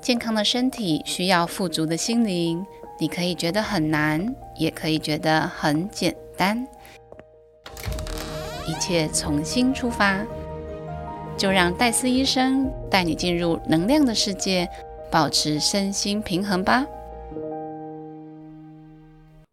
健康的身体需要富足的心灵，你可以觉得很难，也可以觉得很简单。一切从心出发，就让戴斯医生带你进入能量的世界，保持身心平衡吧。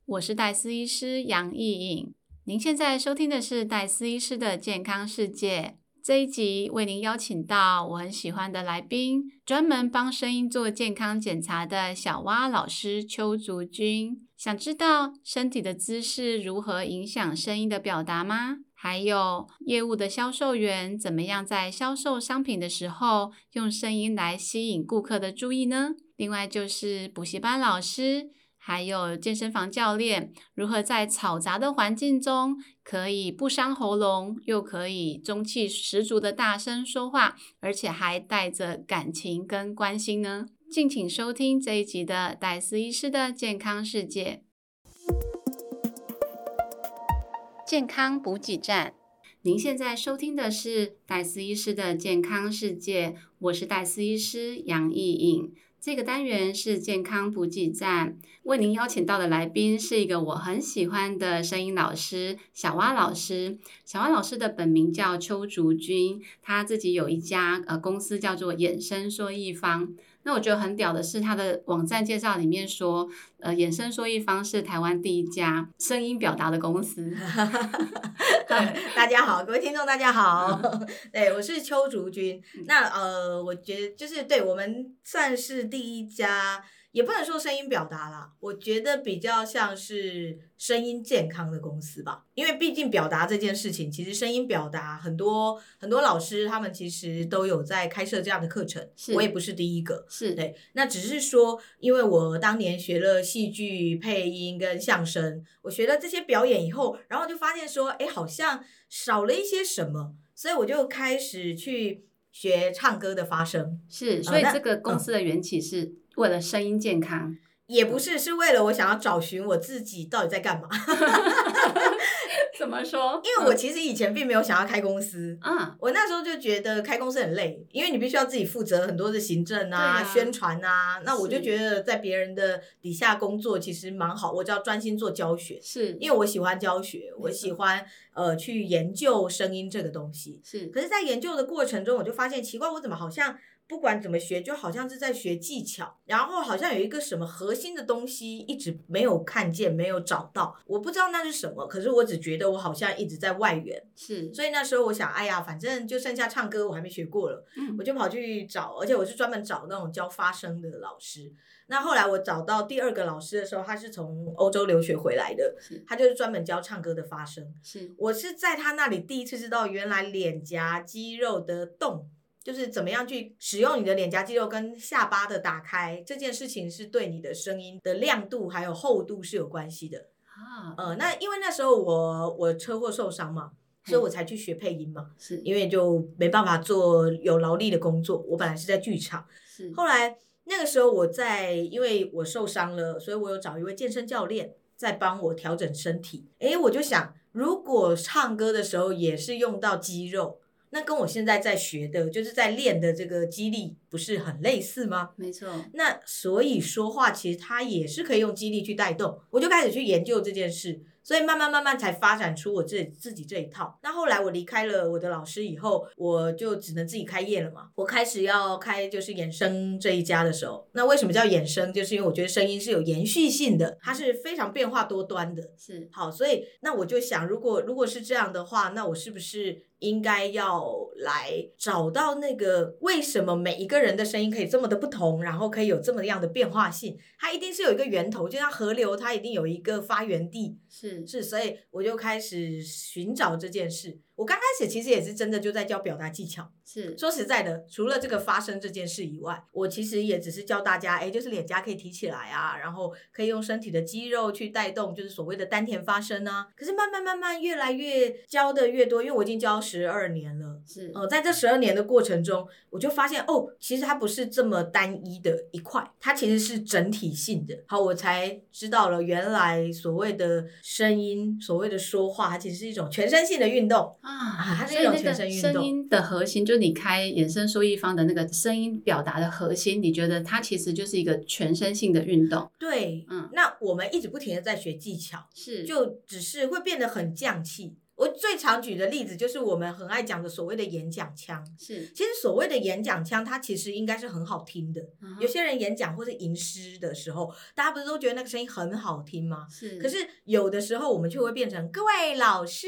我是戴斯医师杨艺颖，您现在收听的是戴斯医师的健康世界。这一集为您邀请到我很喜欢的来宾，专门帮声音做健康检查的小蛙老师邱竹君。想知道身体的姿势如何影响声音的表达吗？还有业务的销售员怎么样在销售商品的时候用声音来吸引顾客的注意呢？另外就是补习班老师。还有健身房教练如何在嘈杂的环境中，可以不伤喉咙，又可以中气十足的大声说话，而且还带着感情跟关心呢？敬请收听这一集的戴斯医师的健康世界，健康补给站。您现在收听的是戴斯医师的健康世界，我是戴斯医师杨艺颖。这个单元是健康补给站，为您邀请到的来宾是一个我很喜欢的声音老师小蛙老师。小蛙老师的本名叫邱竹君，他自己有一家呃公司叫做衍生说一方。那我觉得很屌的是，他的网站介绍里面说，呃，衍生说一方是台湾第一家声音表达的公司。大家好，各位听众，大家好。对，我是邱竹君。那呃，我觉得就是对我们算是第一家。也不能说声音表达啦，我觉得比较像是声音健康的公司吧。因为毕竟表达这件事情，其实声音表达很多很多老师他们其实都有在开设这样的课程，我也不是第一个。是对，那只是说，因为我当年学了戏剧配音跟相声，我学了这些表演以后，然后就发现说，哎，好像少了一些什么，所以我就开始去学唱歌的发声。是，所以这个公司的缘起是。为了声音健康，也不是，是为了我想要找寻我自己到底在干嘛。怎么说？因为我其实以前并没有想要开公司，嗯，我那时候就觉得开公司很累，因为你必须要自己负责很多的行政啊、宣传啊。那我就觉得在别人的底下工作其实蛮好，我就要专心做教学，是因为我喜欢教学，我喜欢呃去研究声音这个东西。是，可是，在研究的过程中，我就发现奇怪，我怎么好像。不管怎么学，就好像是在学技巧，然后好像有一个什么核心的东西一直没有看见，没有找到。我不知道那是什么，可是我只觉得我好像一直在外援。是，所以那时候我想，哎呀，反正就剩下唱歌，我还没学过了，我就跑去找，而且我是专门找那种教发声的老师。那后来我找到第二个老师的时候，他是从欧洲留学回来的，他就是专门教唱歌的发声。是我是在他那里第一次知道，原来脸颊肌肉的动。就是怎么样去使用你的脸颊肌肉跟下巴的打开这件事情，是对你的声音的亮度还有厚度是有关系的啊。呃，那因为那时候我我车祸受伤嘛，所以我才去学配音嘛。是，因为就没办法做有劳力的工作。我本来是在剧场，是。后来那个时候我在，因为我受伤了，所以我有找一位健身教练在帮我调整身体。诶，我就想，如果唱歌的时候也是用到肌肉。那跟我现在在学的，就是在练的这个肌力，不是很类似吗？没错。那所以说话其实它也是可以用肌力去带动，我就开始去研究这件事。所以慢慢慢慢才发展出我自己自己这一套。那后来我离开了我的老师以后，我就只能自己开业了嘛。我开始要开就是衍生这一家的时候，那为什么叫衍生？就是因为我觉得声音是有延续性的，它是非常变化多端的。是好，所以那我就想，如果如果是这样的话，那我是不是应该要来找到那个为什么每一个人的声音可以这么的不同，然后可以有这么样的变化性？它一定是有一个源头，就像河流，它一定有一个发源地。是。是，所以我就开始寻找这件事。我刚开始其实也是真的就在教表达技巧。是，说实在的，除了这个发声这件事以外，我其实也只是教大家，哎，就是脸颊可以提起来啊，然后可以用身体的肌肉去带动，就是所谓的丹田发声啊。可是慢慢慢慢越来越教的越多，因为我已经教十二年了。是，呃，在这十二年的过程中，我就发现哦，其实它不是这么单一的一块，它其实是整体性的。好，我才知道了，原来所谓的声音，所谓的说话，它其实是一种全身性的运动。啊，它是一种全身运动。声音的核心就就你开衍生收益方的那个声音表达的核心，你觉得它其实就是一个全身性的运动？对，嗯，那我们一直不停的在学技巧，是，就只是会变得很降气。我最常举的例子就是我们很爱讲的所谓的演讲腔。是，其实所谓的演讲腔，它其实应该是很好听的。嗯有些人演讲或是吟诗的时候，大家不是都觉得那个声音很好听吗？是，可是有的时候我们就会变成各位老师、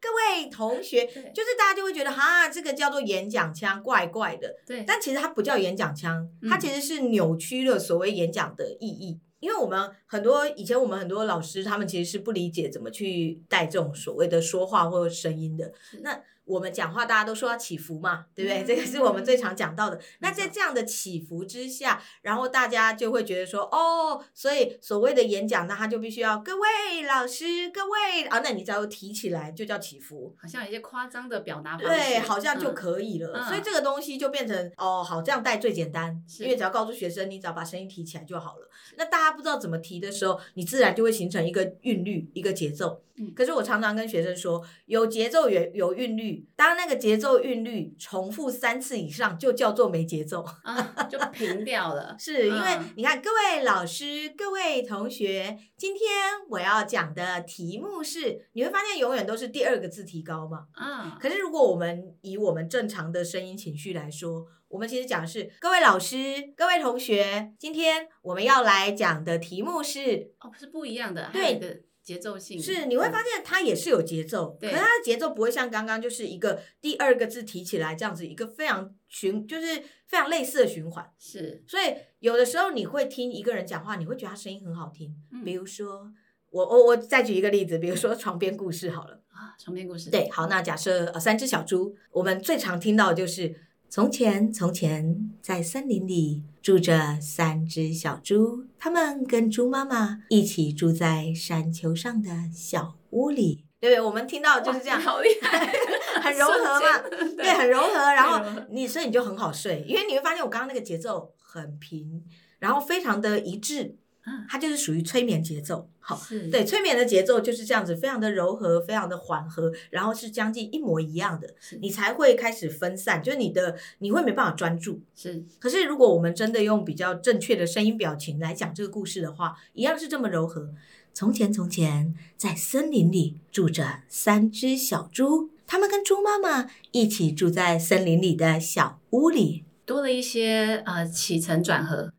各位同学，就是大家就会觉得哈，这个叫做演讲腔，怪怪的。对，但其实它不叫演讲腔，嗯它其实是扭曲了所谓演讲的意义。因为我们很多以前我们很多老师，他们其实是不理解怎么去带这种所谓的说话或者声音的。那我们讲话大家都说要起伏嘛，对不对？嗯这个是我们最常讲到的。那在这样的起伏之下，然后大家就会觉得说，哦，所以所谓的演讲，那他就必须要各位老师，各位啊，那你只要提起来就叫起伏。好像有一些夸张的表达方式，对，好像就嗯可以了。嗯所以这个东西就变成哦，好，这样带最简单，因为只要告诉学生，你只要把声音提起来就好了。那大家不知道怎么提的时候，你自然就会形成一个韵律，一个节奏。嗯可是我常常跟学生说，有节奏有有韵律，当那个节奏韵律重复三次以上，就叫做没节奏。啊，就平掉了。是因为嗯你看，各位老师、各位同学，今天我要讲的题目是，你会发现永远都是第二个字提高嘛。啊，可是，如果我们以我们正常的声音情绪来说，我们其实讲的是各位老师、各位同学，今天我们要来讲的题目是，哦，是不一样的，对有一个节奏性是你会发现它也是有节奏，可是它的节奏不会像刚刚就是一个第二个字提起来这样子一个非常循，就是非常类似的循环。是所以有的时候你会听一个人讲话，你会觉得他声音很好听，嗯比如说。我我我再举一个例子，比如说床边故事好了。啊，床边故事，对，好，那假设呃三只小猪，我们最常听到的就是从前从前在森林里住着三只小猪，它们跟猪妈妈一起住在山丘上的小屋里。对不对？我们听到就是这样，好厉害，很柔和嘛，对，很柔和。然后你所以你就很好睡，因为你会发现我刚刚那个节奏很平，然后非常的一致嗯，它就是属于催眠节奏。好，是，对，催眠的节奏就是这样子，非常的柔和，非常的缓和，然后是将近一模一样的，你才会开始分散，就是你的你会没办法专注。是可是如果我们真的用比较正确的声音表情来讲这个故事的话，一样是这么柔和。从前，从前，在森林里住着三只小猪，它们跟猪妈妈一起住在森林里的小屋里。多了一些呃起承转合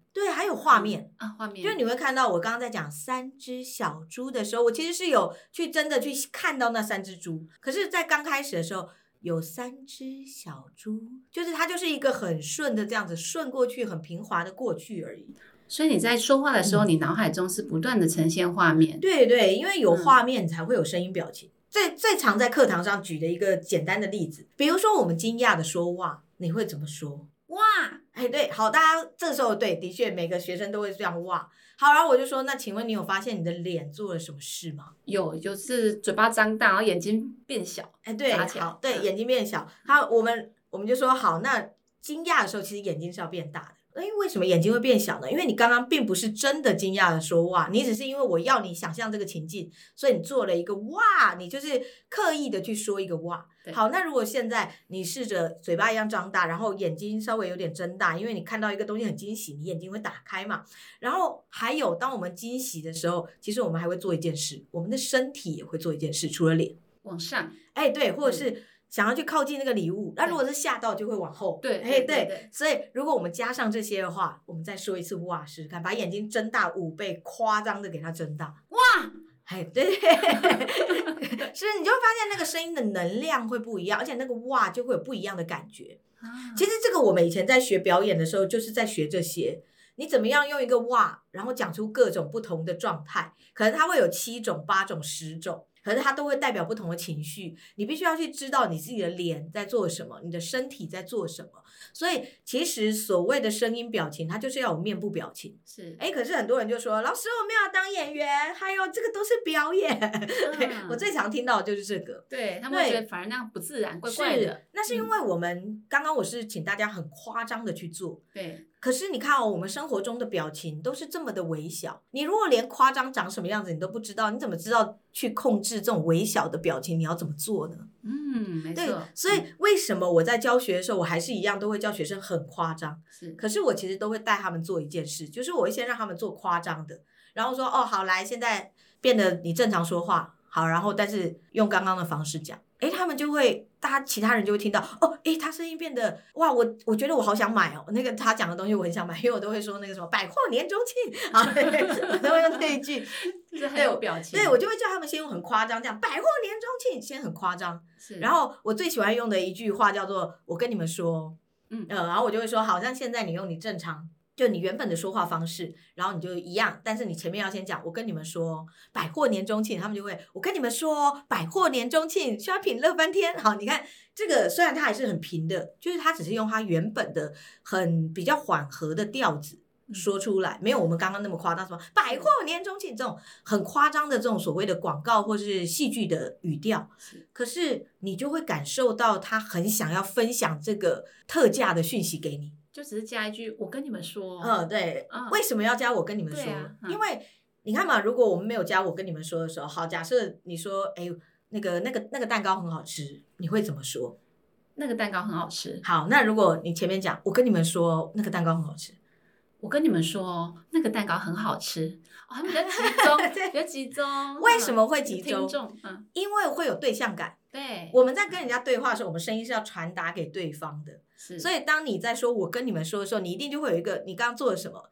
有画面，啊，画面就是你会看到我刚刚在讲三只小猪的时候，我其实是有去真的去看到那三只猪。可是，在刚开始的时候，有三只小猪，就是它就是一个很顺的这样子顺过去，很平滑的过去而已。所以你在说话的时候，你脑海中是不断的呈现画面，嗯对对，因为有嗯画面才会有声音表情。最最常在课堂上举的一个简单的例子，比如说我们惊讶的说哇，你会怎么说？哇，哎，对，好，大家这时候对，的确每个学生都会这样哇。好，然后我就说，那请问你有发现你的脸做了什么事吗？有就是嘴巴张大，然后眼睛变小，哎，对，好，对，嗯眼睛变小。好，我们我们就说好，那惊讶的时候，其实眼睛是要变大的。哎，为什么眼睛会变小呢？因为你刚刚并不是真的惊讶的说哇，你只是因为我要你想象这个情境，所以你做了一个哇，你就是刻意的去说一个哇。好，那如果现在你试着嘴巴一样张大，然后眼睛稍微有点睁大，因为你看到一个东西很惊喜，你眼睛会打开嘛。然后还有，当我们惊喜的时候，其实我们还会做一件事，我们的身体也会做一件事，除了脸。往上，哎，对，或者嗯是想要去靠近那个礼物，那如果是吓到，就会往后。哎，对哎对所以如果我们加上这些的话，我们再说一次哇，试试看，把眼睛睁大五倍，夸张的给它睁大。哇，哎，对，是你就会发现那个声音的能量会不一样，而且那个哇就会有不一样的感觉。啊其实这个我们以前在学表演的时候，就是在学这些。你怎么样用一个哇，然后讲出各种不同的状态？可能它会有七种、八种、十种，可是它都会代表不同的情绪。你必须要去知道你自己的脸在做什么，你的身体在做什么。所以其实所谓的声音表情，它就是要有面部表情。是，哎，可是很多人就说：“老师，我没有要当演员，还有这个都是表演。对嗯我最常听到的就是这个。对他们觉得反而那样不自然，怪怪是的，，那是因为我们刚刚我是请大家很夸张的去做，对，可是你看哦，我们生活中的表情都是这么的微小，你如果连夸张长什么样子你都不知道，你怎么知道去控制这种微小的表情？你要怎么做呢？嗯，没对错，，所以为什么我在教学的时候，我还是一样都会教学生很夸张？是可是我其实都会带他们做一件事，就是我会先让他们做夸张的，然后说哦好来，现在变得你正常说话好，然后但是用刚刚的方式讲，诶，他们就会，大家其他人就会听到哦，诶，他声音变得哇，我我觉得我好想买哦，那个他讲的东西我很想买，因为我都会说那个什么百货年中庆。啊，我都会用这一句，就是。很有表情，对我就会叫他们先用很夸张这样百货年中庆，先很夸张，是，然后我最喜欢用的一句话叫做“我跟你们说”，嗯。呃，然后我就会说，好像现在你用你正常，就你原本的说话方式，然后你就一样，但是你前面要先讲“我跟你们说百货年中庆”，他们就会“我跟你们说百货年中庆，shopping 乐翻天”。好，你看这个虽然它还是很平的，就是它只是用它原本的很比较缓和的调子。说出来没有我们刚刚那么夸张，什么百货年中庆这种很夸张的这种所谓的广告或是戏剧的语调，可是你就会感受到他很想要分享这个特价的讯息给你。就只是加一句，我跟你们说，嗯，对。嗯为什么要加我跟你们说？啊嗯因为你看嘛，如果我们没有加我跟你们说的时候，好，假设你说，哎，那个那个那个蛋糕很好吃，你会怎么说？那个蛋糕很好吃，好，那如果你前面讲我跟你们说那个蛋糕很好吃，我跟你们说，那个蛋糕很好吃，哦，他们比较集 中，对比较集中。为什么会嗯集中嗯，因为会有对象感。对，我们在跟人家对话的时候，我们声音是要传达给对方的。是，所以当你在说我跟你们说的时候，你一定就会有一个你刚刚做了什么，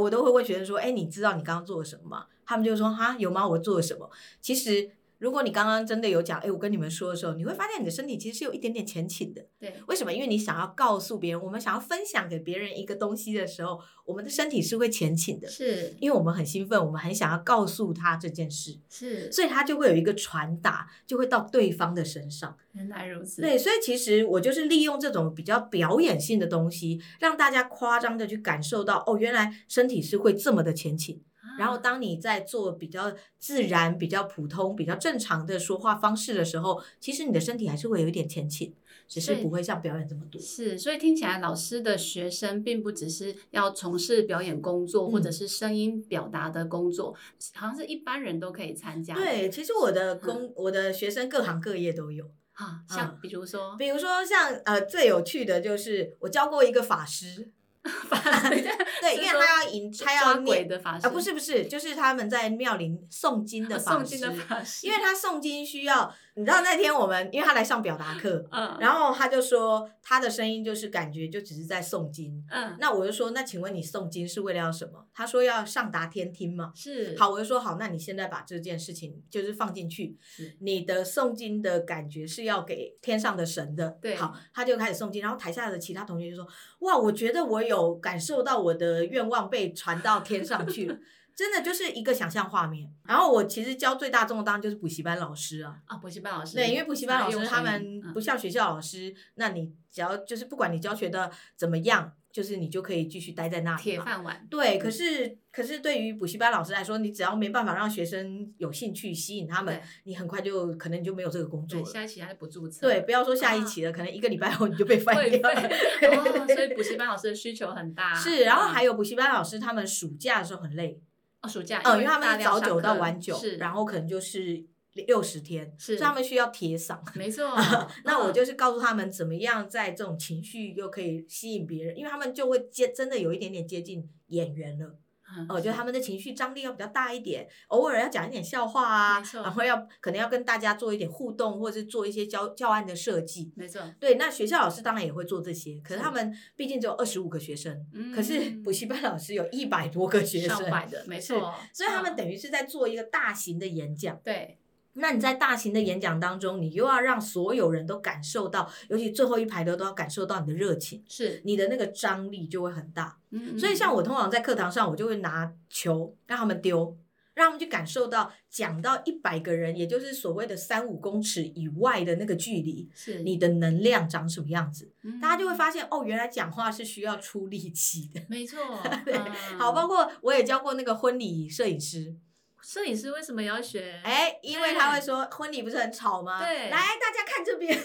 我都会问学生说，哎，你知道你刚刚做了什么吗？他们就说哈有吗？我做了什么？其实如果你刚刚真的有讲，哎，我跟你们说的时候，你会发现你的身体其实是有一点点前倾的。对，为什么？因为你想要告诉别人，我们想要分享给别人一个东西的时候，我们的身体是会前倾的，是因为我们很兴奋，我们很想要告诉他这件事，是，所以他就会有一个传达，就会到对方的身上。原来如此，对，所以其实我就是利用这种比较表演性的东西，让大家夸张的去感受到，哦，原来身体是会这么的前倾。啊，然后当你在做比较自然、比较普通、比较正常的说话方式的时候，其实你的身体还是会有一点前倾，只是不会像表演这么多。是，所以听起来老师的学生并不只是要从事表演工作，或者嗯是声音表达的工作，好像是一般人都可以参加的。对，其实我的工，我的学生各行各业都有。啊，像嗯比如说，比如说像呃最有趣的就是我教过一个法师，对，因为他要引他要念的法师啊，不是不是，就是他们在庙里诵经的 法师，诵经的法师，因为他诵经需要，你知道那天我们因为他来上表达课，嗯，然后他就说他的声音就是感觉就只是在诵经。嗯，那我就说，那请问你诵经是为了要什么？他说要上达天听嘛。是好，我就说好，那你现在把这件事情就是放进去，是你的诵经的感觉是要给天上的神的。对好，他就开始诵经，然后台下的其他同学就说：“哇，我觉得我有感受到我的愿望被传到天上去了。”真的就是一个想象画面。然后我其实教最大众的当然就是补习班老师啊，啊，补习班老师对，因为补习班老师他们不像学校老师，那你只要就是不管你教学的怎么样，就是你就可以继续待在那里铁。饭碗，对，可是可是对于补习班老师来说，你只要没办法让学生有兴趣，吸引他们，你很快就可能你就没有这个工作对，了。下一期还是不注册，对，不要说下一啊期了，可能一个礼拜 后你就被翻掉。了哦，所以补习班老师的需求很大，是，然后还有有补习班老师，他们暑假的时候很累，哦，暑假，嗯，因为他们是早九到晚九，是，然后可能就是六十天，是所以他们需要铁嗓。没错 那我嗯就是告诉他们怎么样在这种情绪又可以吸引别人，因为他们就会接真的有一点点接近演员了。嗯哦，就他们的情绪张力要比较大一点，偶尔要讲一点笑话啊然后要可能要跟大家做一点互动，或者是做一些教教案的设计。没错，对，那学校老师当然也会做这些，可是是他们毕竟只有二十五个学生，可是嗯补习班老师有一百多个学生，上百的，没错，所以他们嗯等于是在做一个大型的演讲。对那你在大型的演讲当中，你又要让所有人都感受到，尤其最后一排的都要感受到你的热情，是，你的那个张力就会很大。嗯所以像我通常在课堂上，我就会拿球让他们丢，让他们去感受到讲到一百个人，也就是所谓的三五公尺以外的那个距离，是你的能量长什么样子，嗯大家就会发现哦，原来讲话是需要出力气的。没错，对嗯好，包括我也教过那个婚礼摄影师。摄影师为什么要学？哎，因为他会说婚礼不是很吵吗？对来大家看这边，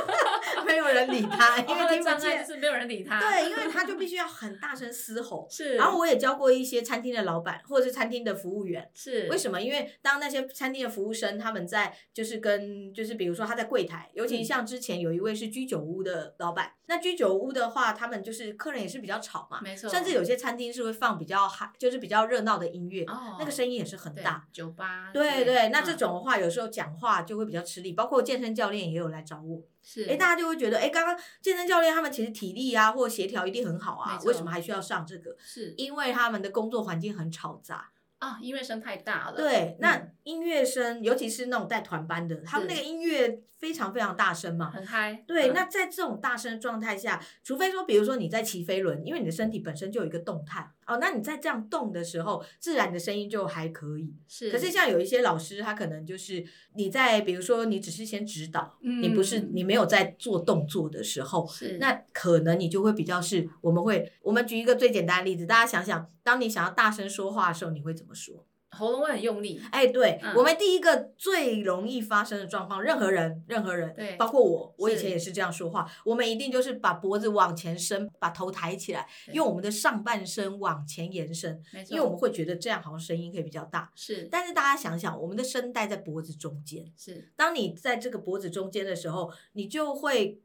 没有人理他，因为听不见。就是没有人理他。对，因为他就必须要很大声嘶吼。是。然后我也教过一些餐厅的老板或者是餐厅的服务员，是为什么？因为当那些餐厅的服务生他们在就是跟就是比如说他在柜台，尤其嗯像之前有一位是居酒屋的老板，那居酒屋的话，他们就是客人也是比较吵嘛，没错甚至有些餐厅是会放比较嗨，就是比较热闹的音乐，哦那个声音也是很对大。酒吧。对对，那这嗯种的话，有时候讲话就会比较吃力，包括健身教练也有来找我，是哎，大家就会觉得，哎，刚刚健身教练他们其实体力啊或协调一定很好啊为什么还需要上这个？是因为他们的工作环境很嘈杂。啊，音乐声太大了。对，那嗯音乐声，尤其是那种带团班的，他们那个音乐非常非常大声嘛。很嗨。对，嗯那在这种大声状态下，除非说，比如说你在骑飞轮，因为你的身体本身就有一个动态哦，那你在这样动的时候，自然的声音就还可以。是。可是像有一些老师，他可能就是你在，比如说你只是先指导，你不是嗯你没有在做动作的时候，是那可能你就会比较是，我们会，我们举一个最简单的例子，大家想想，当你想要大声说话的时候，你会怎么说？喉咙会很用力。哎，对、嗯。我们第一个最容易发生的状况，任何人，任何人，对。包括我，我以前也是这样说话，我们一定就是把脖子往前伸，把头抬起来，用我们的上半身往前延伸，没错。因为我们会觉得这样好像声音可以比较大。是。但是大家想想，我们的声带在脖子中间，是。当你在这个脖子中间的时候，你就会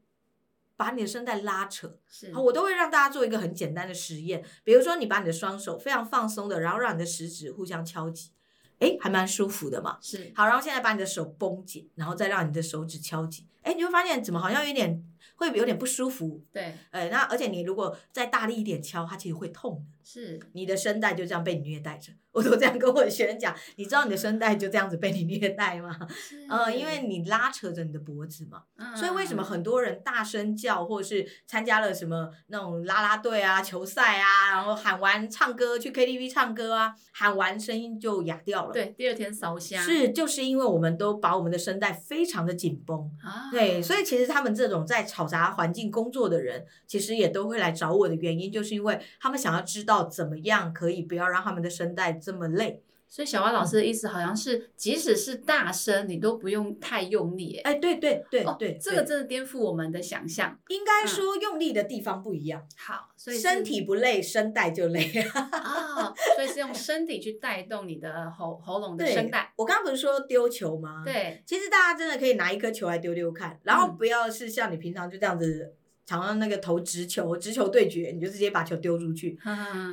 把你的声带拉扯。是。好，我都会让大家做一个很简单的实验，比如说你把你的双手非常放松的，然后让你的食指互相敲击，诶，还蛮舒服的嘛。是好，然后现在把你的手绷紧，然后再让你的手指敲击，诶，你会发现怎么好像有点会有点不舒服，对呃，那而且你如果再大力一点敲，它其实会痛的。是你的声带就这样被你虐待着，我都这样跟我的学生讲，你知道你的声带就这样子被你虐待吗？是呃，因为你拉扯着你的脖子嘛，嗯所以为什么很多人大声叫，或者是参加了什么那种啦啦队啊、球赛啊，然后喊完唱歌去 KTV 唱歌啊，喊完声音就哑掉了。，对第二天烧香是就是因为我们都把我们的声带非常的紧绷。啊对，所以其实他们这种在嘈杂环境工作的人，其实也都会来找我的原因，就是因为他们想要知道怎么样可以不要让他们的声带这么累。所以小蛙老师的意思好像是，即使是大声，你都不用太用力。哎，哎，对对对哦对，这个真的颠覆我们的想象。应该说用力的地方不一样，好，所以身体不累，声带就累。啊，所以是用身体去带动你的喉喉咙的对声带。我刚刚不是说丢球吗？，对，其实大家真的可以拿一颗球来丢丢看，然后嗯不要是像你平常就这样子，常常那个投直球，直球对决，你就直接把球丢出去。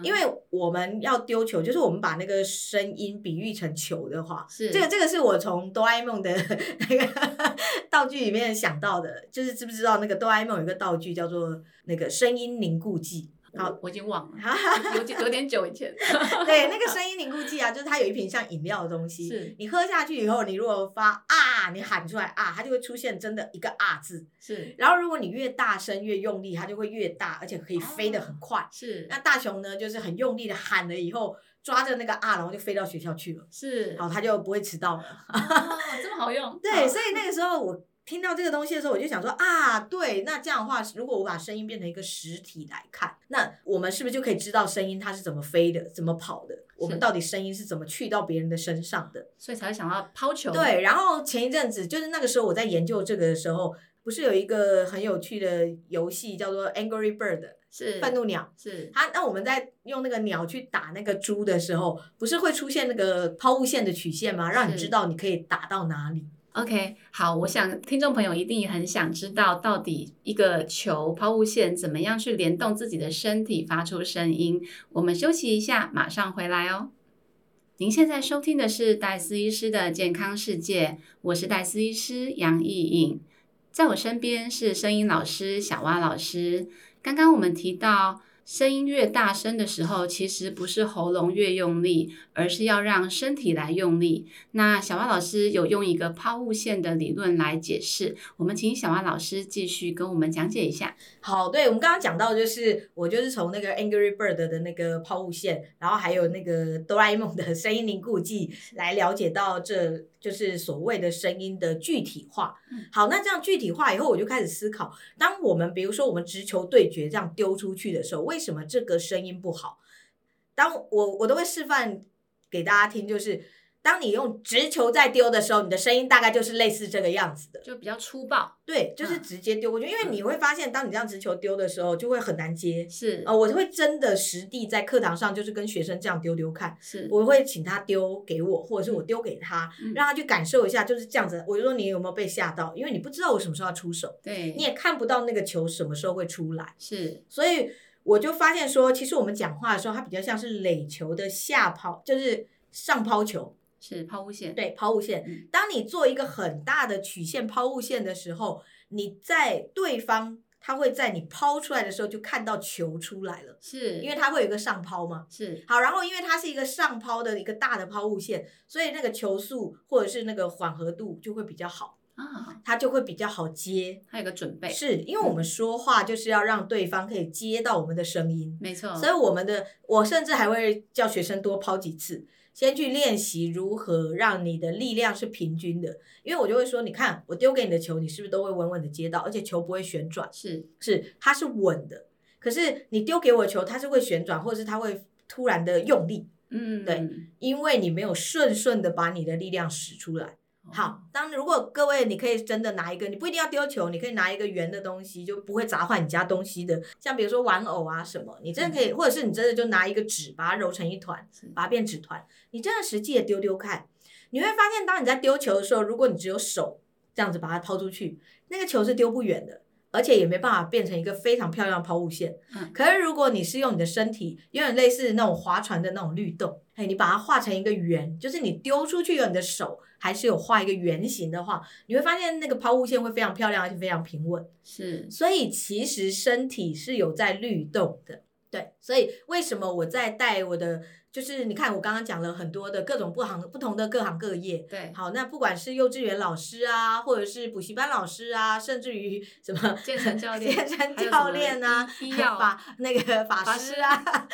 因为为我们要丢球，就是我们把那个声音比喻成球的话，是这个这个是我从哆啦 A 梦的那个 道具里面想到的，就是知不知道那个哆啦 A 梦有一个道具叫做那个声音凝固剂？好我我已经忘了，哈哈有点有点久以前。对，那个 声音凝固剂啊，就是它有一瓶像饮料的东西，是你喝下去以后，你如果发啊，你喊出来啊，它就会出现真的一个啊字。是然后如果你越大声越用力，它就会越大，而且可以飞得很快。是那大雄呢，就是很用力的喊了以后，抓着那个啊，然后就飞到学校去了，是，然后他就不会迟到了。哦，这么好用。对，所以那个时候我听到这个东西的时候，我就想说啊，对，那这样的话，如果我把声音变成一个实体来看，那我们是不是就可以知道声音它是怎么飞的，怎么跑的？我们到底声音是怎么去到别人的身上的？所以才会想要抛球。对，然后前一阵子就是那个时候我在研究这个的时候，不是有一个很有趣的游戏叫做 Angry Bird 是愤怒鸟。是它那我们在用那个鸟去打那个猪的时候，不是会出现那个抛物线的曲线吗？让你知道你可以打到哪里。OK，好，我想听众朋友一定也很想知道，到底一个球抛物线怎么样去联动自己的身体发出声音。我们休息一下，马上回来哦。您现在收听的是戴斯医师的健康世界，我是戴斯医师杨艺颖，在我身边是声音老师小蛙老师。刚刚我们提到，声音越大声的时候，其实不是喉咙越用力，而是要让身体来用力。那小蛙老师有用一个抛物线的理论来解释，我们请小蛙老师继续跟我们讲解一下。好，对我们刚刚讲到，就是我就是从那个 Angry Bird 的那个抛物线，然后还有那个哆啦 A 梦的声音凝固剂，来了解到这就是所谓的声音的具体化嗯。好，那这样具体化以后，我就开始思考，当我们比如说我们直球对决这样丢出去的时候，为什么这个声音不好？当我我都会示范给大家听，就是。当你用直球在丢的时候，你的声音大概就是类似这个样子的，就比较粗暴。对，就是嗯直接丢过去。因为你会发现，当你这样直球丢的时候，就会很难接。是呃，我会真的实地在课堂上，就是跟学生这样丢丢看。是，我会请他丢给我，或者是我丢给他，嗯让他去感受一下，就是这样子。我就说你有没有被吓到？因为你不知道我什么时候要出手，对，你也看不到那个球什么时候会出来，是所以我就发现说，其实我们讲话的时候，它比较像是垒球的下抛，就是上抛球，是抛物线。对，抛物线嗯。当你做一个很大的曲线抛物线的时候，你在对方他会在你抛出来的时候就看到球出来了，是，因为它会有一个上抛嘛。是好，然后因为它是一个上抛的一个大的抛物线，所以那个球速或者是那个缓和度就会比较好，啊，它就会比较好接。还有个准备，是因为我们说话就是要让对方可以接到我们的声音，没错。所以我们的我甚至还会叫学生多抛几次，先去练习如何让你的力量是平均的。因为我就会说，你看我丢给你的球，你是不是都会稳稳的接到，而且球不会旋转，是是它是稳的。可是你丢给我的球，它是会旋转，或者是它会突然的用力，嗯，对因为你没有顺顺的把你的力量使出来。哦好，当如果各位你可以真的拿一个，你不一定要丢球，你可以拿一个圆的东西，就不会砸坏你家东西的，像比如说玩偶啊什么，你真的可以，或者是你真的就拿一个纸把它揉成一团，把它变纸团，你真的实际的丢丢看，你会发现，当你在丢球的时候，如果你只有手这样子把它抛出去，那个球是丢不远的。而且也没办法变成一个非常漂亮的抛物线。嗯可是如果你是用你的身体，有点类似那种划船的那种律动，哎，你把它画成一个圆，就是你丢出去有你的手还是有画一个圆形的话，你会发现那个抛物线会非常漂亮，而且非常平稳。是所以其实身体是有在律动的，对。所以为什么我在带我的，就是你看我刚刚讲了很多的各种不行不同的各行各业。对好，那不管是幼稚园老师啊，或者是补习班老师啊，甚至于什么 健身教练 健身教练啊，医医药 法那个法法师师啊，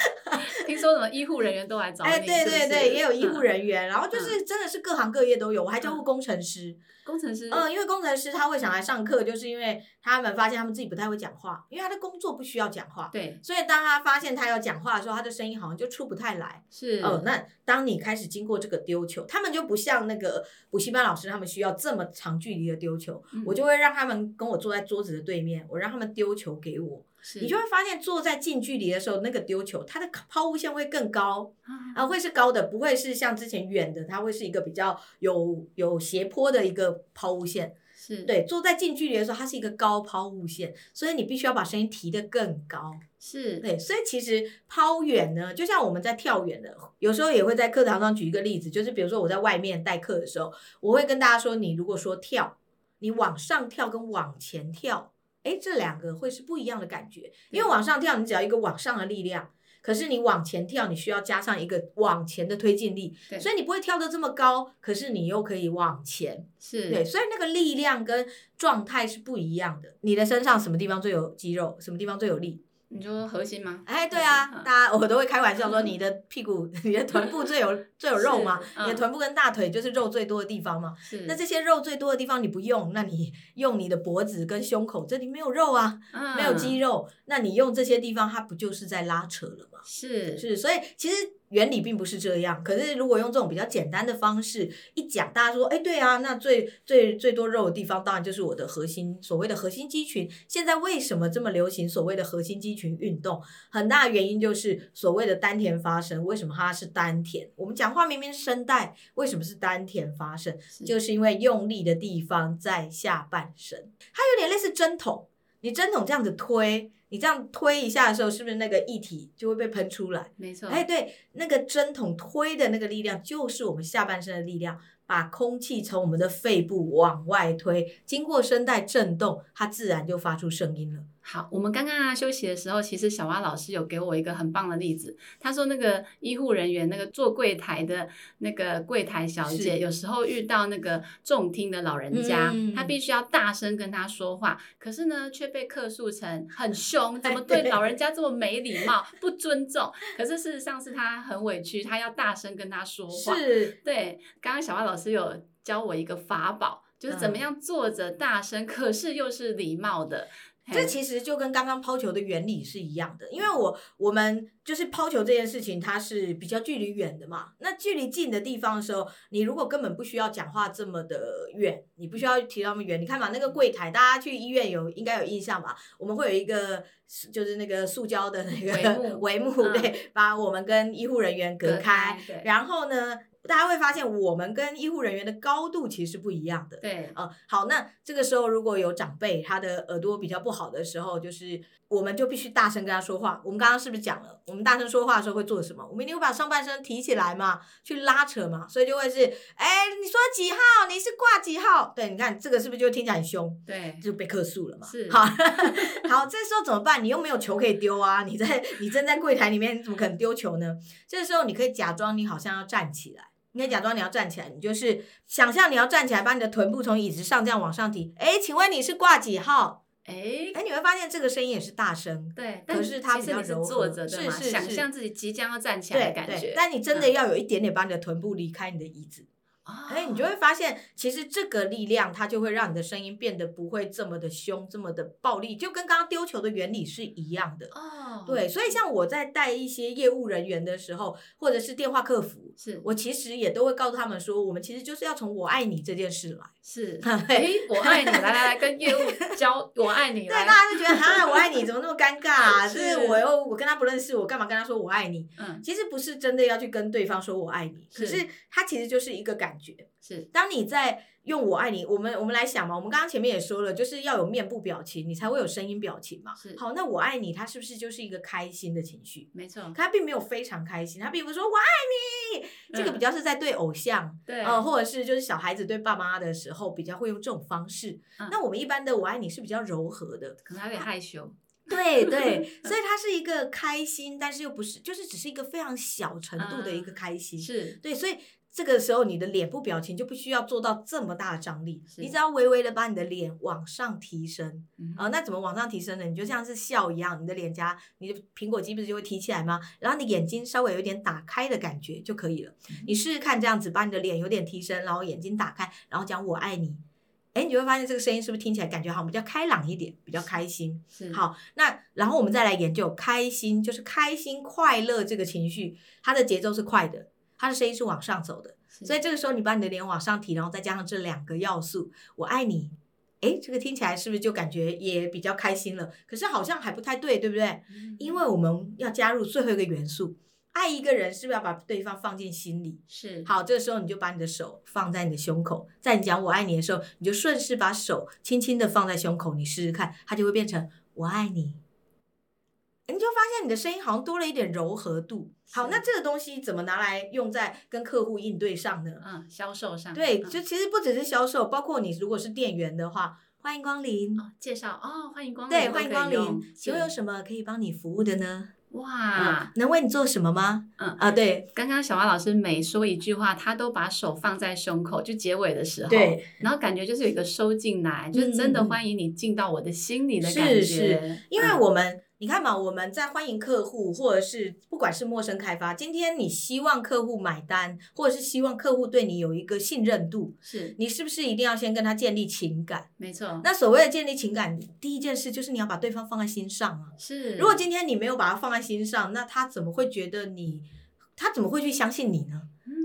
听说什么医护人员都来找你，哎，对对对，也有医护嗯人员，然后就是真的是各行各业都有，我还教过工程师。工程师，嗯，因为工程师他会想来上课，就是因为他们发现他们自己不太会讲话，因为他的工作不需要讲话，对，所以当他发现他要讲话的时候，他的声音好像就出不太来。是哦，那当你开始经过这个丢球，他们就不像那个补习班老师，他们需要这么长距离的丢球，嗯我就会让他们跟我坐在桌子的对面，我让他们丢球给我，你就会发现坐在近距离的时候，那个丢球它的抛物线会更高。啊啊，会是高的，不会是像之前远的，它会是一个比较有有斜坡的一个抛物线。是，对，坐在近距离的时候，它是一个高抛物线，所以你必须要把声音提得更高。是，对，所以其实抛远呢，就像我们在跳远的，有时候也会在课堂上举一个例子，就是比如说我在外面代课的时候，我会跟大家说，你如果说跳，你往上跳跟往前跳，哎，这两个会是不一样的感觉，因为往上跳你只要一个往上的力量。可是你往前跳，你需要加上一个往前的推进力，对所以你不会跳得这么高，可是你又可以往前，是，对，所以那个力量跟状态是不一样的。你的身上什么地方最有肌肉，什么地方最有力？你说核心吗？哎，对啊，大家我都会开玩笑说，你的屁股、你的臀部最有 最有肉嘛，嗯你的臀部跟大腿就是肉最多的地方嘛。是，那这些肉最多的地方你不用，那你 用你的脖子跟胸口，这里没有肉啊，没有肌肉，那你用这些地方，它不就是在拉扯了吗？是是，所以其实原理并不是这样。可是如果用这种比较简单的方式一讲，大家说，哎，对啊，那最最最多肉的地方，当然就是我的核心，所谓的核心肌群。现在为什么这么流行所谓的核心肌群运动？很大的原因就是所谓的丹田发声。为什么它是丹田？我们讲话明明是声带，为什么是丹田发声？是就是因为用力的地方在下半身，它有点类似针筒。你针筒这样子推，你这样推一下的时候，是不是那个液体就会被喷出来？没错，哎，对，那个针筒推的那个力量，就是我们下半身的力量，把空气从我们的肺部往外推，经过声带震动，它自然就发出声音了。好，我们刚刚啊休息的时候，其实小蛙老师有给我一个很棒的例子。他说，那个医护人员，那个做柜台的那个柜台小姐，有时候遇到那个重听的老人家，嗯他必须要大声跟他说话，可是呢，却被客诉成很凶，怎么 对对老人家这么没礼貌、不尊重？可是事实上是他很委屈，他要大声跟他说话。是，对，刚刚小蛙老师有教我一个法宝，就是怎么嗯样坐着大声，可是又是礼貌的。这其实就跟刚刚抛球的原理是一样的，因为我我们就是抛球这件事情，它是比较距离远的嘛。那距离近的地方的时候，你如果根本不需要讲话这么的远，你不需要提那么远。你看嘛，那个柜台，大家去医院有应该有印象吧？我们会有一个就是那个塑胶的那个帷幕，对，把我们跟医护人员隔开。然后呢？大家会发现，我们跟医护人员的高度其实是不一样的。对，呃，好，那这个时候如果有长辈他的耳朵比较不好的时候，就是我们就必须大声跟他说话。我们刚刚是不是讲了，我们大声说话的时候会做什么？我们一定会把上半身提起来嘛，去拉扯嘛，所以就会是，哎，你说几号？你是挂几号？对，你看这个是不是就听起来很凶？对，就被克诉了嘛。是，好，好，这时候怎么办？你又没有球可以丢啊，你在你正在柜台里面，你怎么可能丢球呢？这个时候你可以假装你好像要站起来。你可以假装你要站起来，你就是想象你要站起来，把你的臀部从椅子上这样往上提。哎，请问你是挂几号？哎哎，你会发现这个声音也是大声，对，可是它比较柔和，是是是，想象自己即将要站起来的感觉。但你真的要有一点点把你的臀部离开你的椅子。哎，你就会发现，其实这个力量它就会让你的声音变得不会这么的凶，这么的暴力，就跟刚刚丢球的原理是一样的。哦，对，所以像我在带一些业务人员的时候，或者是电话客服，是我其实也都会告诉他们说，我们其实就是要从我爱你这件事来。是，哎，我爱你，来来来，跟业务交我爱你。对，大家就觉得哈，我爱你怎么那么尴尬？啊？是我又我跟他不认识，我干嘛跟他说我爱你？嗯，其实不是真的要去跟对方说我爱你，可是他其实就是一个感觉。是，当你在用我爱你，我们我们来想嘛，我们刚刚前面也说了，就是要有面部表情，你才会有声音表情嘛。是，好，那我爱你，它是不是就是一个开心的情绪？没错，他并没有非常开心，他并不是说我爱你，这个比较是在对偶像，对，呃，或者是就是小孩子对爸妈的时候比较会用这种方式。那我们一般的我爱你是比较柔和的，可能有点害羞。对对，所以它是一个开心，但是又不是，就是只是一个非常小程度的一个开心。是对，所以。这个时候，你的脸部表情就不需要做到这么大的张力，你只要微微的把你的脸往上提升，啊，那怎么往上提升呢？你就像是笑一样，你的脸颊，你的苹果肌不是就会提起来吗？然后你眼睛稍微有点打开的感觉就可以了。你试试看这样子，把你的脸有点提升，然后眼睛打开，然后讲我爱你，哎，你就会发现这个声音是不是听起来感觉好像比较开朗一点，比较开心？好，那然后我们再来研究开心，就是开心快乐这个情绪，它的节奏是快的。他的声音是往上走的，所以这个时候你把你的脸往上提，然后再加上这两个要素，我爱你，哎，这个听起来是不是就感觉也比较开心了？可是好像还不太对，对不对？因为我们要加入最后一个元素，爱一个人是不是要把对方放进心里？是。好，这个时候你就把你的手放在你的胸口，在你讲我爱你的时候，你就顺势把手轻轻的放在胸口，你试试看，它就会变成我爱你。你就发现你的声音好像多了一点柔和度。好，那这个东西怎么拿来用在跟客户应对上呢？嗯，销售上。对，就其实不只是销售，包括你如果是店员的话，欢迎光临。介绍哦，欢迎光临。对，欢迎光临。请问有什么可以帮你服务的呢？哇，能为你做什么吗？嗯啊，对。刚刚小花老师每说一句话，他都把手放在胸口，就结尾的时候，对，然后感觉就是有一个收进来，就是真的欢迎你进到我的心里的感觉。是是，因为我们。你看嘛，我们在欢迎客户，或者是不管是陌生开发，今天你希望客户买单，或者是希望客户对你有一个信任度，是你是不是一定要先跟他建立情感？没错。那所谓的建立情感，第一件事就是你要把对方放在心上啊。是。如果今天你没有把他放在心上，那他怎么会觉得你？他怎么会去相信你呢？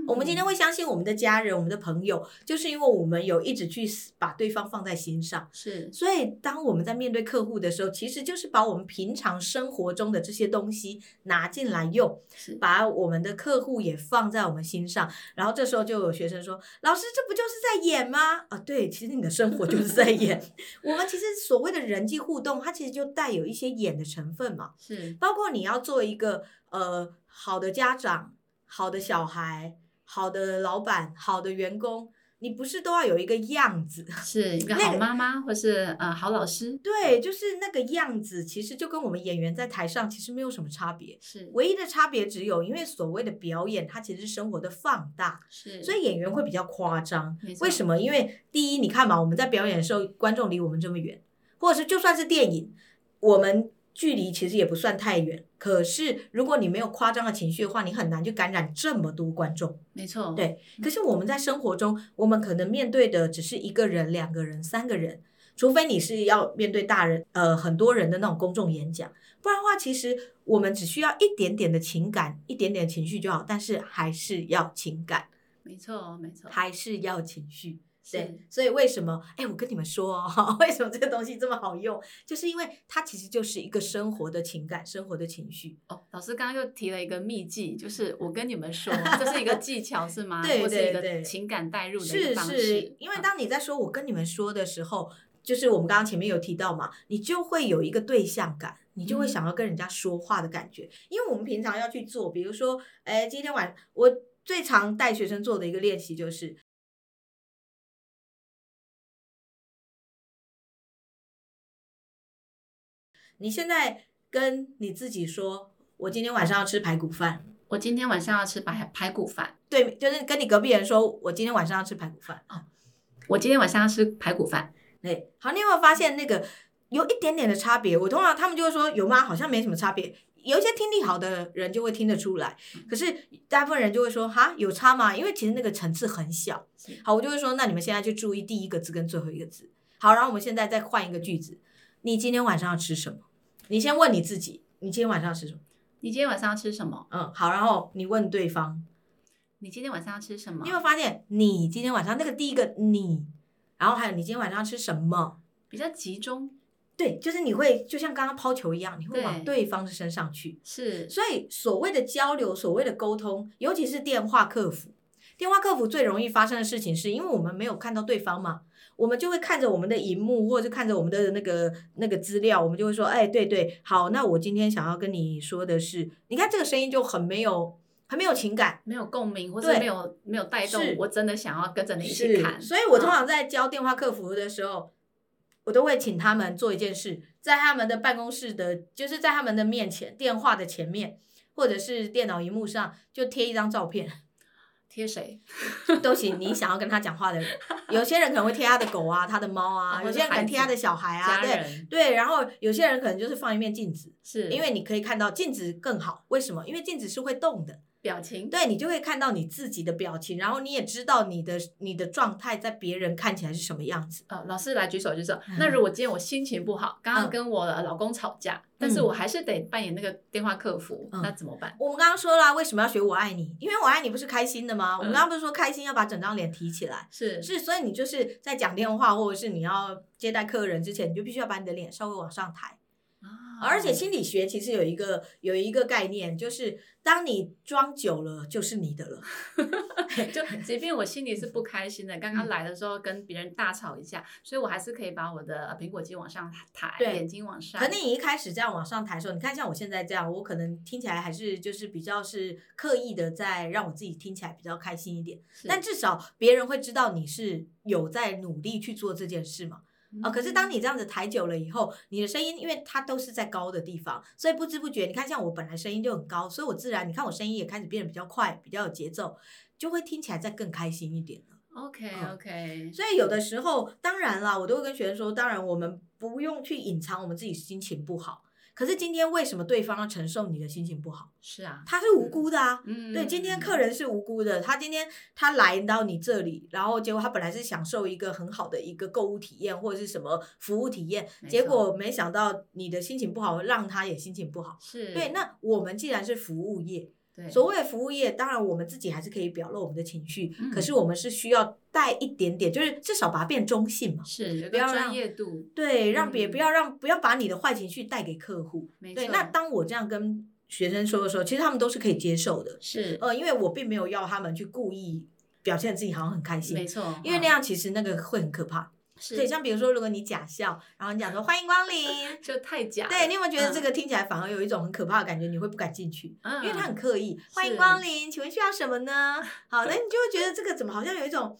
我们今天会相信我们的家人、我们的朋友，就是因为我们有一直去把对方放在心上。是，所以当我们在面对客户的时候，其实就是把我们平常生活中的这些东西拿进来用，把我们的客户也放在我们心上。然后这时候就有学生说：“老师，这不就是在演吗？”啊，对，其实你的生活就是在演。我们其实所谓的人际互动，它其实就带有一些演的成分嘛。是，包括你要做一个呃好的家长、好的小孩。好的老板，好的员工，你不是都要有一个样子，是一个好妈妈，或是呃好老师？对，就是那个样子，其实就跟我们演员在台上其实没有什么差别，是唯一的差别只有，因为所谓的表演，它其实是生活的放大，是，所以演员会比较夸张。为什么？因为第一，你看嘛，我们在表演的时候，观众离我们这么远，或者是就算是电影，我们。距离其实也不算太远，可是如果你没有夸张的情绪的话，你很难去感染这么多观众。没错，对。可是我们在生活中，我们可能面对的只是一个人、两个人、三个人，除非你是要面对大人，呃，很多人的那种公众演讲，不然的话，其实我们只需要一点点的情感，一点点情绪就好，但是还是要情感，没错，没错，还是要情绪。对，所以为什么？哎，我跟你们说哦，为什么这个东西这么好用？就是因为它其实就是一个生活的情感、生活的情绪。哦，老师刚刚又提了一个秘技，就是我跟你们说，这是一个技巧是吗？对对对情感带入的方是式，，因为嗯当你在说我跟你们说的时候，就是我们刚刚前面有提到嘛，你就会有一个对象感，你就会嗯想要跟人家说话的感觉。因为我们平常要去做，比如说，哎，今天晚我最常带学生做的一个练习就是。你现在跟你自己说，我今天晚上要吃排骨饭。我今天晚上要吃排排骨饭，对，就是跟你隔壁人说，我今天晚上要吃排骨饭。我今天晚上要吃排骨饭，对，好，你有没有发现那个有一点点的差别？我通常他们就会说有吗？好像没什么差别。有一些听力好的人就会听得出来，可是大部分人就会说哈有差吗？因为其实那个层次很小。好，我就会说，那你们现在就注意第一个字跟最后一个字。好，然后我们现在再换一个句子，你今天晚上要吃什么？你先问你自己，你今天晚上要吃什么？你今天晚上要吃什么？嗯，好，然后你问对方，你今天晚上要吃什么你有没？有发现你今天晚上那个第一个你，然后还有你今天晚上要吃什么？比较集中，对，就是你会就像刚刚抛球一样，你会往对方的身上去。是所以所谓的交流，所谓的沟通，尤其是电话客服，电话客服最容易发生的事情是，因为我们没有看到对方嘛，我们就会看着我们的荧幕，或者是看着我们的那个那个资料，我们就会说，哎，对对，好，那我今天想要跟你说的是，你看这个声音就很没有很没有情感。没有共鸣，或对是没有没有带动，我真的想要跟着你一起看。所以我通嗯常在教电话客服的时候，我都会请他们做一件事，在他们的办公室的，就是在他们的面前，电话的前面，或者是电脑荧幕上，就贴一张照片贴谁？都行。你想要跟他讲话的人，有些人可能会贴他的狗啊，他的猫啊，有些人可能贴他的小孩啊，对对。然后有些人可能就是放一面镜子，是因为你可以看到镜子更好。为什么？因为镜子是会动的。表情，对你就会看到你自己的表情，然后你也知道你的你的状态在别人看起来是什么样子。呃，老师来举手就说，嗯那如果今天我心情不好，刚刚嗯跟我的老公吵架，但是我还是得扮演那个电话客服，嗯那怎么办？我们刚刚说了，为什么要学我爱你？因为我爱你不是开心的吗？我们嗯刚刚不是说开心要把整张脸提起来，是是，所以你就是在讲电话或者是你要接待客人之前，你就必须要把你的脸稍微往上抬。啊而且心理学其实有一个有一个概念，就是当你装久了，就是你的了。就即便我心里是不开心的，刚刚嗯来的时候跟别人大吵一架，所以我还是可以把我的苹果肌往上抬，对眼睛往上。可能你一开始这样往上抬的时候，你看像我现在这样，我可能听起来还是就是比较是刻意的在让我自己听起来比较开心一点。但至少别人会知道你是有在努力去做这件事嘛。啊、可是当你这样子抬久了以后，你的声音因为它都是在高的地方，所以不知不觉，你看像我本来声音就很高，所以我自然你看我声音也开始变得比较快，比较有节奏，就会听起来再更开心一点了。OK 嗯 OK，所以有的时候，当然啦，我都会跟学生说，当然我们不用去隐藏我们自己心情不好。可是今天为什么对方要承受你的心情不好？是啊，他是无辜的啊。嗯，对，今天客人是无辜的，他今天他来到你这里，然后结果他本来是享受一个很好的一个购物体验或者是什么服务体验，结果没想到你的心情不好，让他也心情不好。是，对，那我们既然是服务业，对所谓的服务业，当然我们自己还是可以表露我们的情绪，嗯可是我们是需要带一点点，就是至少把它变中性嘛。是不要让业度，对，让别嗯不要让不要把你的坏情绪带给客户。对，那当我这样跟学生说的时候，其实他们都是可以接受的。是呃，因为我并没有要他们去故意表现自己好像很开心没心，错，因为那嗯样其实那个会很可怕。是对，像比如说，如果你假笑，然后你讲说 欢迎光临，就太假了，对你有没有觉得这嗯个听起来反而有一种很可怕的感觉？你会不敢进去，嗯，因为他很刻意。欢迎光临，请问需要什么呢？好，那你就会觉得这个怎么好像有一种，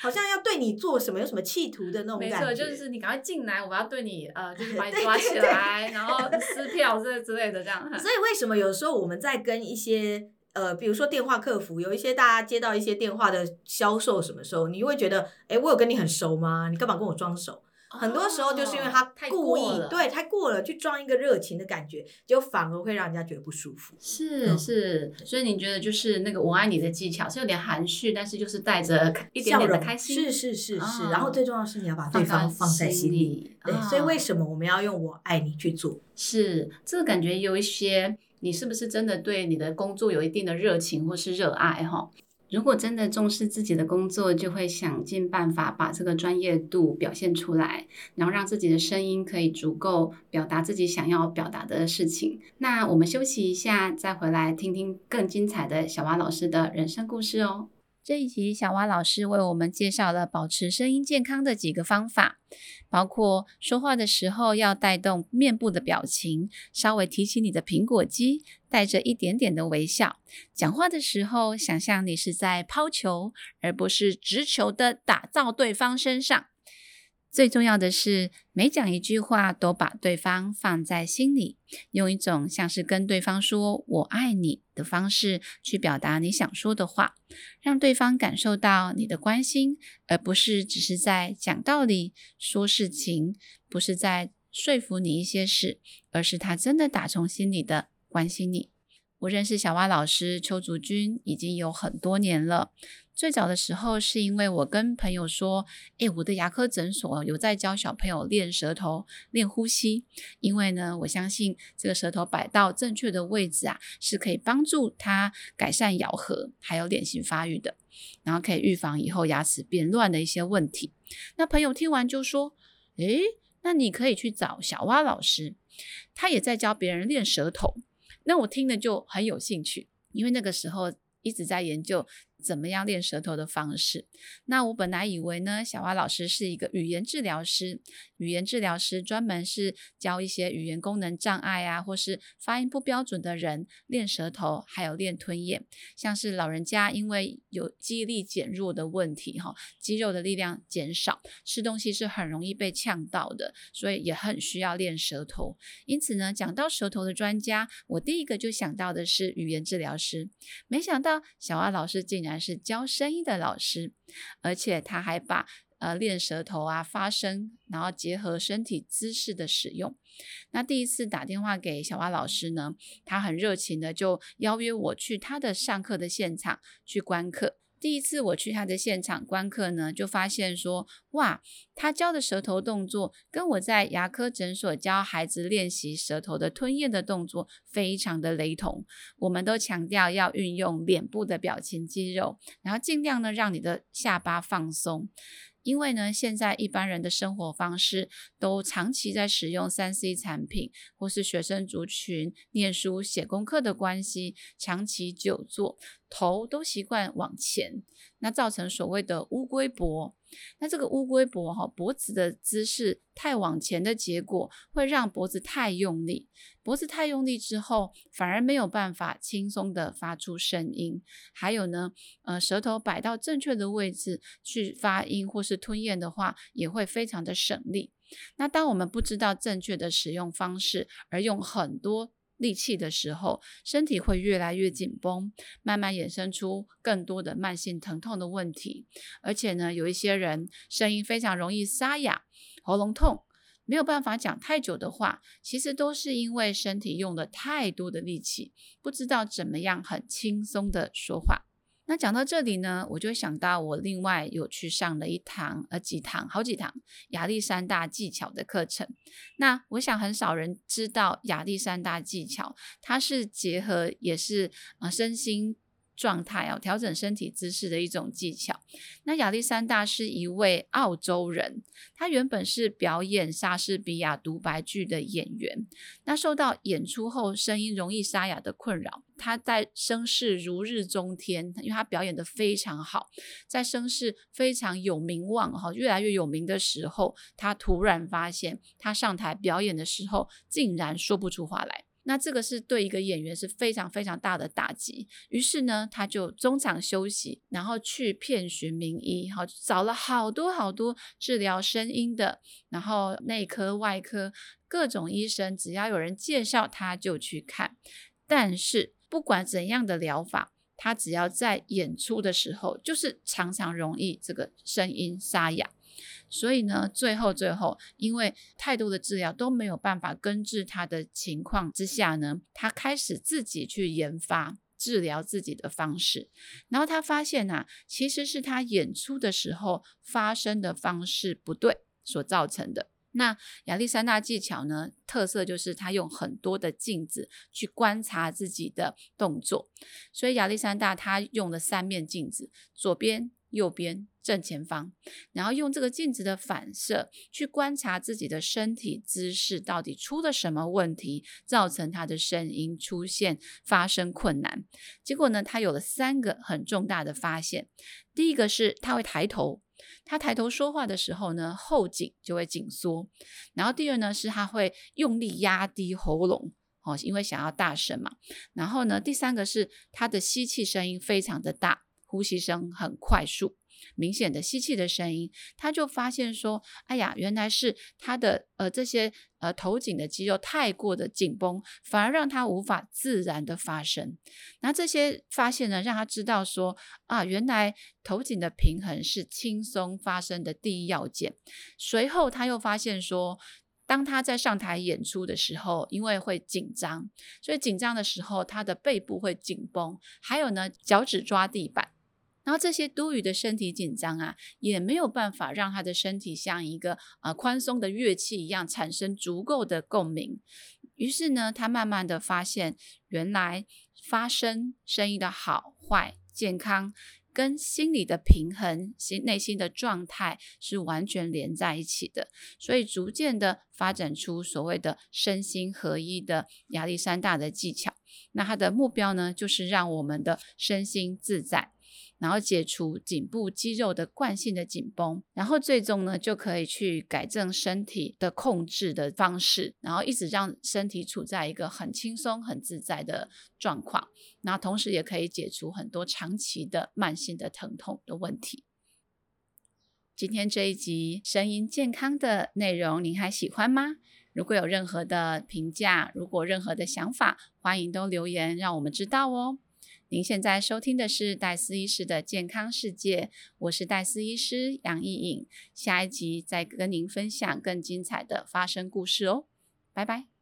好像要对你做什么，有什么企图的那种没错，感觉。就是你赶快进来，我要对你呃，就是把你抓起对对来，然后撕票之类之类的这样。所以为什么有时候我们在跟一些呃，比如说电话客服，有一些大家接到一些电话的销售什么时候，你会觉得，哎，我有跟你很熟吗？你干嘛跟我装熟？很多时候就是因为他太故意过了对太过了去装一个热情的感觉，就反而会让人家觉得不舒服。是嗯是，所以你觉得就是那个我爱你的技巧是有点含蓄，但是就是带着一点点的开心，是是是是，哦然后最重要的是你要把对方放在心里。里。对，啊所以为什么我们要用“我爱你”去做？是这个感觉有一些，你是不是真的对你的工作有一定的热情或是热爱哈？如果真的重视自己的工作，就会想尽办法把这个专业度表现出来，然后让自己的声音可以足够表达自己想要表达的事情。那我们休息一下，再回来听听更精彩的小蛙老师的人生故事哦。这一集，小蛙老师为我们介绍了保持声音健康的几个方法，包括说话的时候要带动面部的表情，稍微提起你的苹果肌，带着一点点的微笑；讲话的时候，想象你是在抛球，而不是直球的打到对方身上。最重要的是，每讲一句话都把对方放在心里，用一种像是跟对方说“我爱你”的方式去表达你想说的话，让对方感受到你的关心，而不是只是在讲道理、说事情，不是在说服你一些事，而是他真的打从心里的关心你。我认识小蛙老师邱竹君已经有很多年了。最早的时候是因为我跟朋友说，诶，我的牙科诊所有在教小朋友练舌头、练呼吸，因为呢，我相信这个舌头摆到正确的位置啊，是可以帮助他改善咬合，还有脸型发育的，然后可以预防以后牙齿变乱的一些问题。那朋友听完就说，诶，那你可以去找小蛙老师，他也在教别人练舌头。那我听了就很有兴趣，因为那个时候一直在研究怎么样练舌头的方式。那我本来以为呢，小蛙老师是一个语言治疗师，语言治疗师专门是教一些语言功能障碍啊，或是发音不标准的人练舌头，还有练吞咽。像是老人家因为有记忆力减弱的问题，哈，肌肉的力量减少，吃东西是很容易被呛到的，所以也很需要练舌头。因此呢，讲到舌头的专家，我第一个就想到的是语言治疗师。没想到小蛙老师竟然是教声音的老师，而且他还把呃练舌头啊、发声，然后结合身体姿势的使用。那第一次打电话给小蛙老师呢，他很热情的就邀约我去他的上课的现场去观课。第一次我去他的现场观课呢，就发现说，哇，他教的舌头动作跟我在牙科诊所教孩子练习舌头的吞咽的动作非常的雷同。我们都强调要运用脸部的表情肌肉，然后尽量呢让你的下巴放松。因为呢，现在一般人的生活方式都长期在使用三 C 产品，或是学生族群念书写功课的关系，长期久坐，头都习惯往前，那造成所谓的乌龟脖。那这个乌龟脖哈，脖子的姿势太往前的结果，会让脖子太用力。脖子太用力之后，反而没有办法轻松的发出声音。还有呢，呃，舌头摆到正确的位置去发音或是吞咽的话，也会非常的省力。那当我们不知道正确的使用方式，而用很多力气的时候，身体会越来越紧绷，慢慢衍生出更多的慢性疼痛的问题。而且呢，有一些人声音非常容易沙哑、喉咙痛。没有办法讲太久的话，其实都是因为身体用了太多的力气，不知道怎么样很轻松的说话。那讲到这里呢，我就想到我另外有去上了一堂呃几堂好几堂亚历山大技巧的课程。那我想很少人知道亚历山大技巧，它是结合也是呃身心。状态哦，调整身体姿势的一种技巧。那亚历山大是一位澳洲人，他原本是表演莎士比亚独白剧的演员。那受到演出后声音容易沙哑的困扰，他在声势如日中天，因为他表演的非常好，在声势非常有名望哈，越来越有名的时候，他突然发现他上台表演的时候，竟然说不出话来。那这个是对一个演员是非常非常大的打击。于是呢，他就中场休息，然后去遍寻名医，好找了好多好多治疗声音的，然后内科、外科各种医生，只要有人介绍他就去看。但是不管怎样的疗法，他只要在演出的时候，就是常常容易这个声音沙哑。所以呢，最后最后，因为太多的治疗都没有办法根治他的情况之下呢，他开始自己去研发治疗自己的方式。然后他发现呐、其实是他演出的时候发声的方式不对所造成的。那亚历山大技巧呢，特色就是他用很多的镜子去观察自己的动作，所以亚历山大他用了三面镜子，左边、右边、正前方，然后用这个镜子的反射去观察自己的身体姿势到底出了什么问题，造成他的声音出现发生困难。结果呢，他有了三个很重大的发现。第一个是他会抬头，他抬头说话的时候呢，后颈就会紧缩。然后第二呢，是他会用力压低喉咙。哦，因为想要大声嘛。然后呢，第三个是他的吸气声音非常的大，呼吸声很快速，明显的吸气的声音，他就发现说，哎呀，原来是他的呃这些呃头颈的肌肉太过的紧绷，反而让他无法自然的发声。那这些发现呢，让他知道说，啊，原来头颈的平衡是轻松发声的第一要件。随后他又发现说。当他在上台演出的时候，因为会紧张，所以紧张的时候，他的背部会紧绷，还有呢，脚趾抓地板。然后这些多余的身体紧张啊，也没有办法让他的身体像一个呃宽松的乐器一样产生足够的共鸣。于是呢，他慢慢的发现，原来发声声音的好坏、健康。跟心理的平衡、心内心的状态是完全连在一起的，所以逐渐的发展出所谓的身心合一的亚历山大的技巧。那他的目标呢，就是让我们的身心自在。然后解除颈部肌肉的惯性的紧绷，然后最终呢就可以去改正身体的控制的方式，然后一直让身体处在一个很轻松、很自在的状况。那同时也可以解除很多长期的慢性的疼痛的问题。今天这一集声音健康的内容，您还喜欢吗？如果有任何的评价，如果任何的想法，欢迎都留言让我们知道哦。您现在收听的是戴斯医师的健康世界，我是戴斯医师杨艺颖，下一集再跟您分享更精彩的发生故事哦，拜拜。